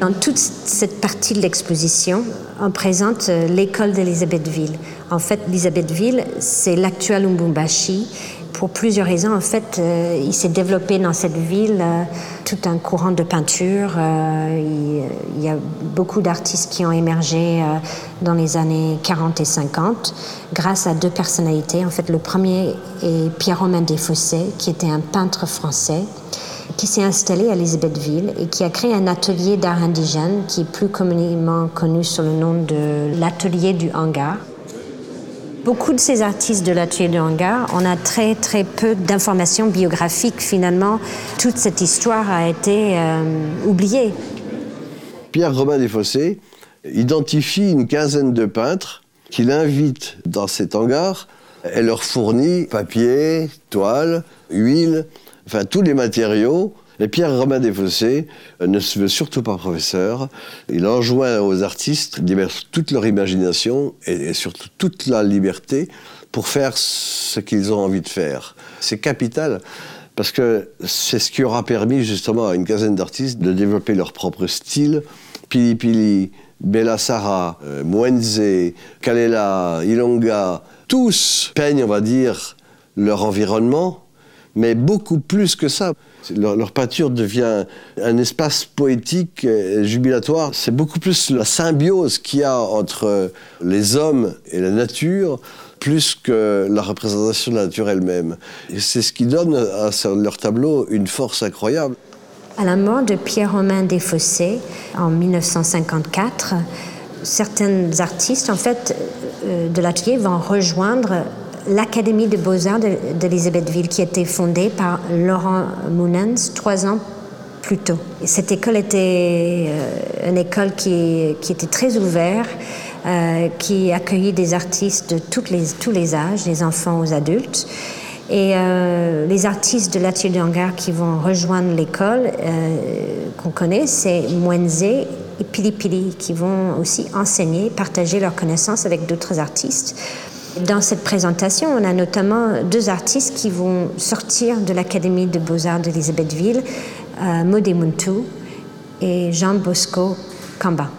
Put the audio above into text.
Dans toute cette partie de l'exposition, on présente euh, l'école d'Elisabethville. En fait, Elisabethville, c'est l'actuel Umbumbashi. Pour plusieurs raisons, en fait, euh, il s'est développé dans cette ville euh, tout un courant de peinture. il, il, y a beaucoup d'artistes qui ont émergé dans les années 40 et 50 grâce à deux personnalités. En fait, le premier est Pierre-Romain Desfossés, qui était un peintre français qui s'est installé à Elisabethville et qui a créé un atelier d'art indigène qui est plus communément connu sous le nom de l'atelier du hangar. Beaucoup de ces artistes de l'atelier du hangar, on a très très peu d'informations biographiques. Finalement, toute cette histoire a été euh, oubliée. Pierre Robin Desfossés identifie une quinzaine de peintres qu'il invite dans cet hangar et leur fournit papier, toile, huile, enfin tous les matériaux. Et Pierre Romain Desfossés euh, ne se veut surtout pas professeur. Il enjoint aux artistes toute leur imagination et, surtout toute la liberté pour faire ce qu'ils ont envie de faire. C'est capital parce que c'est ce qui aura permis justement à une quinzaine d'artistes de développer leur propre style. Pili Pili, Bella Sara, euh, Mwenze, Kalela, Ilonga, tous peignent, on va dire, leur environnement mais beaucoup plus que ça. Leur, peinture devient un espace poétique et jubilatoire. C'est beaucoup plus la symbiose qu'il y a entre les hommes et la nature, plus que la représentation de la nature elle-même. c'est ce qui donne à leur tableau une force incroyable. À la mort de Pierre-Romain Desfossés en 1954, certains artistes en fait, euh, de l'atelier vont rejoindre l'Académie de beaux-arts d'Elisabethville, qui a été fondée par Laurent Mounens trois ans plus tôt. Cette école était euh, une école qui, était très ouverte, euh, qui accueillait des artistes de les, tous les âges, des enfants aux adultes. Et euh, les artistes de l'atelier de hangar qui vont rejoindre l'école qu'on connaît, c'est Mwenze et Pili Pili, qui vont aussi enseigner, partager leurs connaissances avec d'autres artistes. Dans cette présentation, on a notamment deux artistes qui vont sortir de l'Académie de beaux-arts d'Elisabethville, euh, Muntu et Jean Bosco Kamba.